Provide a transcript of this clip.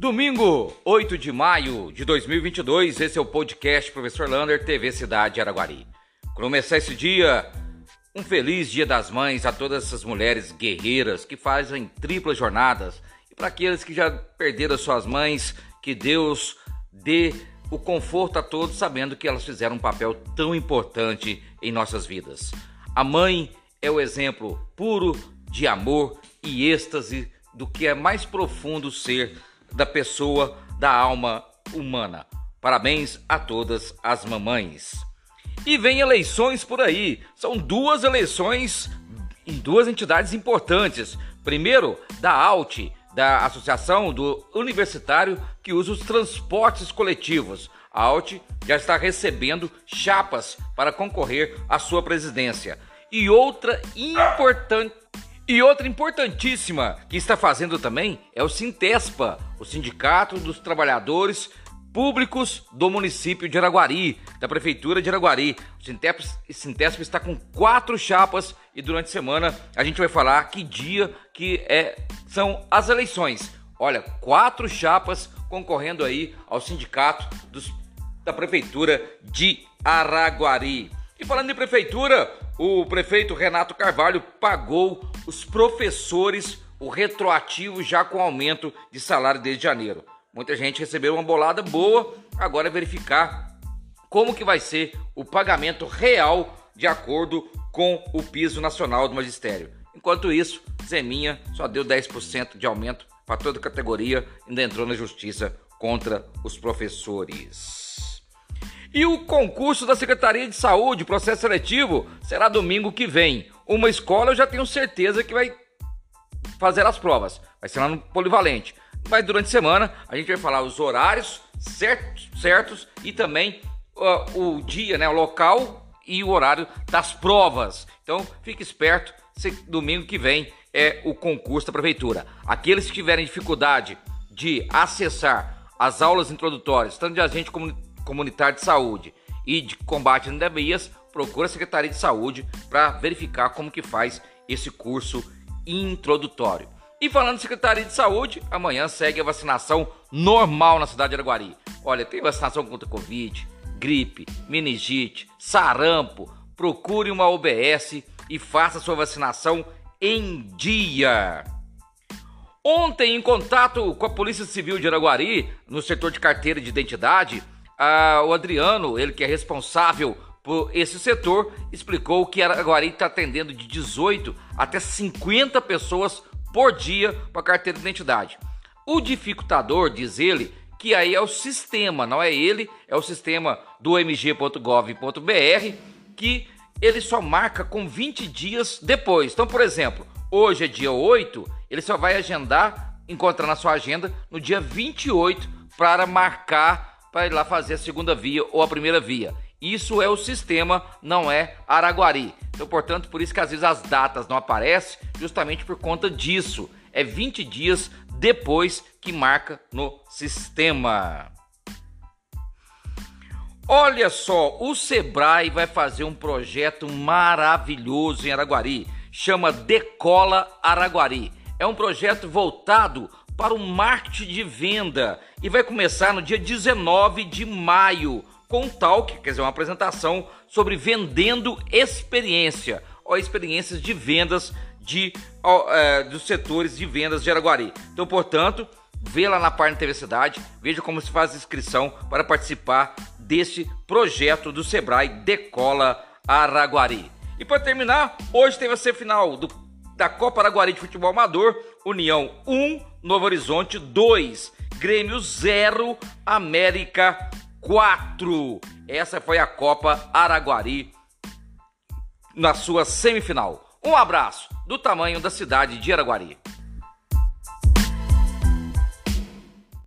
Domingo, 8 de maio de 2022, esse é o podcast Professor Lander, TV Cidade Araguari. Começar esse dia, um feliz Dia das Mães a todas essas mulheres guerreiras que fazem triplas jornadas e para aqueles que já perderam suas mães, que Deus dê o conforto a todos, sabendo que elas fizeram um papel tão importante em nossas vidas. A mãe é o exemplo puro de amor e êxtase do que é mais profundo ser da pessoa, da alma humana. Parabéns a todas as mamães. E vem eleições por aí. São duas eleições em duas entidades importantes. Primeiro, da ALT, da Associação do Universitário que usa os transportes coletivos. A ALT já está recebendo chapas para concorrer à sua presidência. E outra importante e outra importantíssima que está fazendo também é o Sintespa, o Sindicato dos Trabalhadores Públicos do município de Araguari, da Prefeitura de Araguari. O Sintespa, está com quatro chapas e durante a semana a gente vai falar que dia que é, são as eleições. Olha, quatro chapas concorrendo aí ao Sindicato dos, da Prefeitura de Araguari. E falando em prefeitura, o prefeito Renato Carvalho pagou os professores o retroativo já com aumento de salário desde janeiro. Muita gente recebeu uma bolada boa, agora é verificar como que vai ser o pagamento real de acordo com o piso nacional do magistério. Enquanto isso, Zeminha só deu 10% de aumento para toda categoria, ainda entrou na justiça contra os professores. E o concurso da Secretaria de Saúde, processo seletivo, será domingo que vem. Uma escola eu já tenho certeza que vai fazer as provas. Vai ser lá no Polivalente. Mas durante a semana a gente vai falar os horários certos, certos e também uh, o dia, né, o local e o horário das provas. Então fique esperto, se, domingo que vem é o concurso da prefeitura. Aqueles que tiverem dificuldade de acessar as aulas introdutórias, tanto de agente comunitário de saúde e de combate a endemias, procura a Secretaria de Saúde para verificar como que faz esse curso introdutório. E falando de Secretaria de Saúde, amanhã segue a vacinação normal na cidade de Araguari. Olha, tem vacinação contra Covid, gripe, meningite, sarampo. Procure uma OBS e faça sua vacinação em dia. Ontem, em contato com a Polícia Civil de Araguari, no setor de carteira de identidade, ah, o Adriano, ele que é responsável por esse setor, explicou que Araguari está atendendo de 18 até 50 pessoas por dia para carteira de identidade. O dificultador, diz ele, que aí é o sistema, não é ele, é o sistema do mg.gov.br que ele só marca com 20 dias depois. Então, por exemplo, hoje é dia 8, ele só vai agendar, encontrar na sua agenda no dia 28 para marcar para ir lá fazer a segunda via ou a primeira via. Isso é o sistema, não é Araguari. Então, portanto, por isso que às vezes as datas não aparecem, justamente por conta disso. É 20 dias depois que marca no sistema. Olha só, o Sebrae vai fazer um projeto maravilhoso em Araguari. Chama Decola Araguari. É um projeto voltado para o marketing de venda e vai começar no dia 19 de maio com um talk, quer dizer, uma apresentação sobre vendendo experiência ou experiências de vendas de, ó, é, dos setores de vendas de Araguari. Então, portanto, vê lá na página TV Cidade, veja como se faz a inscrição para participar desse projeto do Sebrae Decola Araguari. E para terminar, hoje teve a semifinal do, da Copa Araguari de Futebol Amador, União 1, Novo Horizonte 2, Grêmio 0, América 4. Essa foi a Copa Araguari na sua semifinal. Um abraço do tamanho da cidade de Araguari.